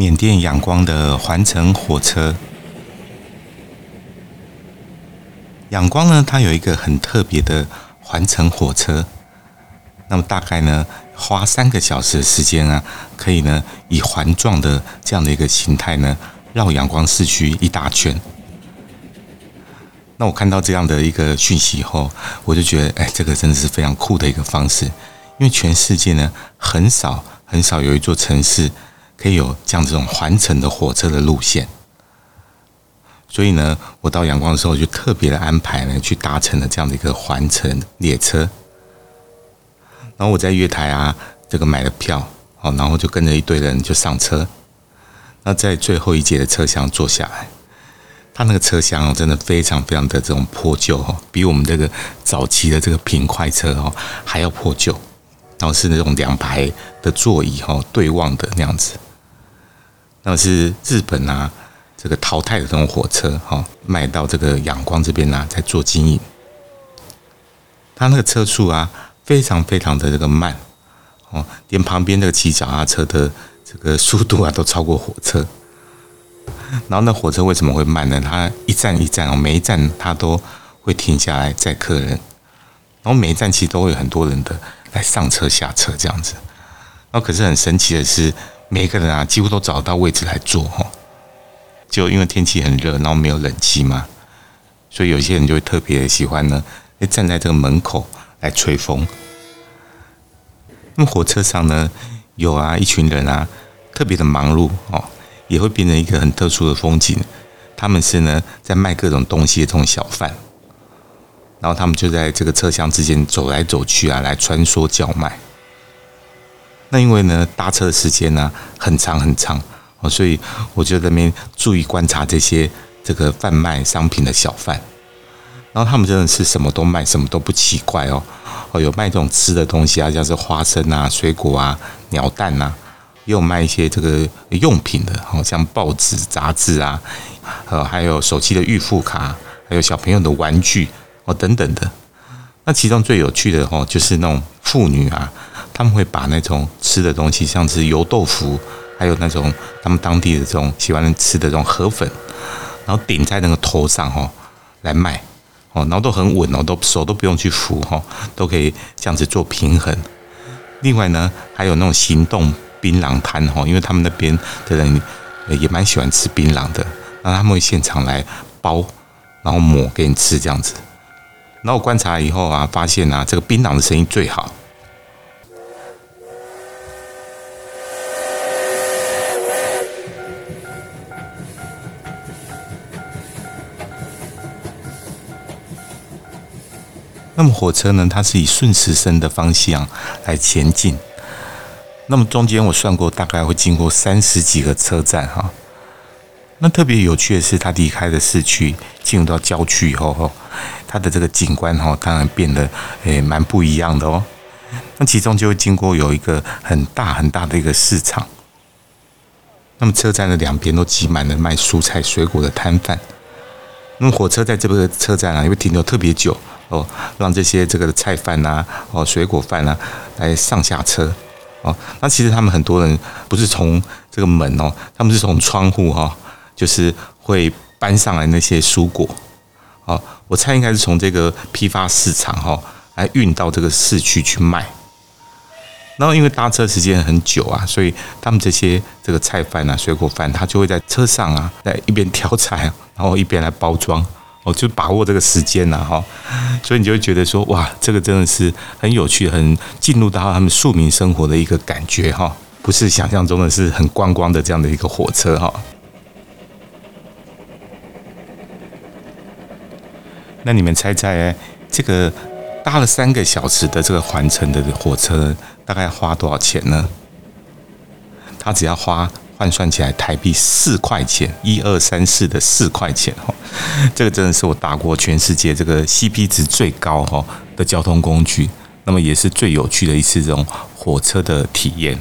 缅甸仰光的环城火车。仰光呢，它有一个很特别的环城火车，那么大概呢花三个小时的时间啊，可以呢以环状的这样的一个形态呢绕仰光市区一大圈。那我看到这样的一个讯息以后，我就觉得，哎，这个真的是非常酷的一个方式，因为全世界呢很少很少有一座城市可以有这样这种环城的火车的路线。所以呢，我到阳光的时候就特别的安排呢，去搭乘了这样的一个环城列车。然后我在月台啊，这个买了票，哦，然后就跟着一堆人就上车。那在最后一节的车厢坐下来，他那个车厢，真的非常非常的这种破旧哦，比我们这个早期的这个平快车哦还要破旧。然后是那种两排的座椅哦，对望的那样子。那是日本啊。这个淘汰的这种火车，哈，卖到这个仰光这边呢，在做经营。它那个车速啊，非常非常的这个慢，哦，连旁边那个骑脚踏车的这个速度啊，都超过火车。然后那火车为什么会慢呢？它一站一站哦，每一站它都会停下来载客人，然后每一站其实都会有很多人的来上车下车这样子。然后可是很神奇的是，每个人啊，几乎都找到位置来坐，哈。就因为天气很热，然后没有冷气嘛，所以有些人就会特别喜欢呢，站在这个门口来吹风。那么火车上呢，有啊一群人啊，特别的忙碌哦，也会变成一个很特殊的风景。他们是呢在卖各种东西的这种小贩，然后他们就在这个车厢之间走来走去啊，来穿梭叫卖。那因为呢搭车的时间呢很长很长。哦，所以我就在那边注意观察这些这个贩卖商品的小贩，然后他们真的是什么都卖，什么都不奇怪哦。哦，有卖这种吃的东西啊，像是花生啊、水果啊、鸟蛋呐，也有卖一些这个用品的，好像报纸、杂志啊，呃，还有手机的预付卡，还有小朋友的玩具哦等等的。那其中最有趣的哦，就是那种妇女啊，他们会把那种吃的东西，像是油豆腐。还有那种他们当地的这种喜欢吃的这种河粉，然后顶在那个头上哈来卖哦，然后都很稳哦，都手都不用去扶哈，都可以这样子做平衡。另外呢，还有那种行动槟榔摊哈，因为他们那边的人也蛮喜欢吃槟榔的，那他们会现场来包，然后抹给你吃这样子。然后我观察以后啊，发现啊，这个槟榔的生意最好。那么火车呢，它是以顺时针的方向来前进。那么中间我算过，大概会经过三十几个车站哈。那特别有趣的是，它离开了市区，进入到郊区以后，它的这个景观哈，当然变得诶蛮不一样的哦。那其中就会经过有一个很大很大的一个市场。那么车站的两边都挤满了卖蔬菜水果的摊贩。那么火车在这个车站啊，因为停留特别久。哦，让这些这个菜贩呐，哦，水果贩呐，来上下车，哦，那其实他们很多人不是从这个门哦，他们是从窗户哈，就是会搬上来那些蔬果，哦，我猜应该是从这个批发市场哈，来运到这个市区去卖。然后因为搭车时间很久啊，所以他们这些这个菜贩呐、水果贩，他就会在车上啊，在一边挑菜，然后一边来包装。哦，就把握这个时间呐，哈，所以你就会觉得说，哇，这个真的是很有趣，很进入到他们庶民生活的一个感觉，哈，不是想象中的是很观光的这样的一个火车，哈。那你们猜猜，这个搭了三个小时的这个环城的火车，大概要花多少钱呢？他只要花。换算起来台币四块钱，一二三四的四块钱哈，这个真的是我打过全世界这个 CP 值最高哈的交通工具，那么也是最有趣的一次这种火车的体验。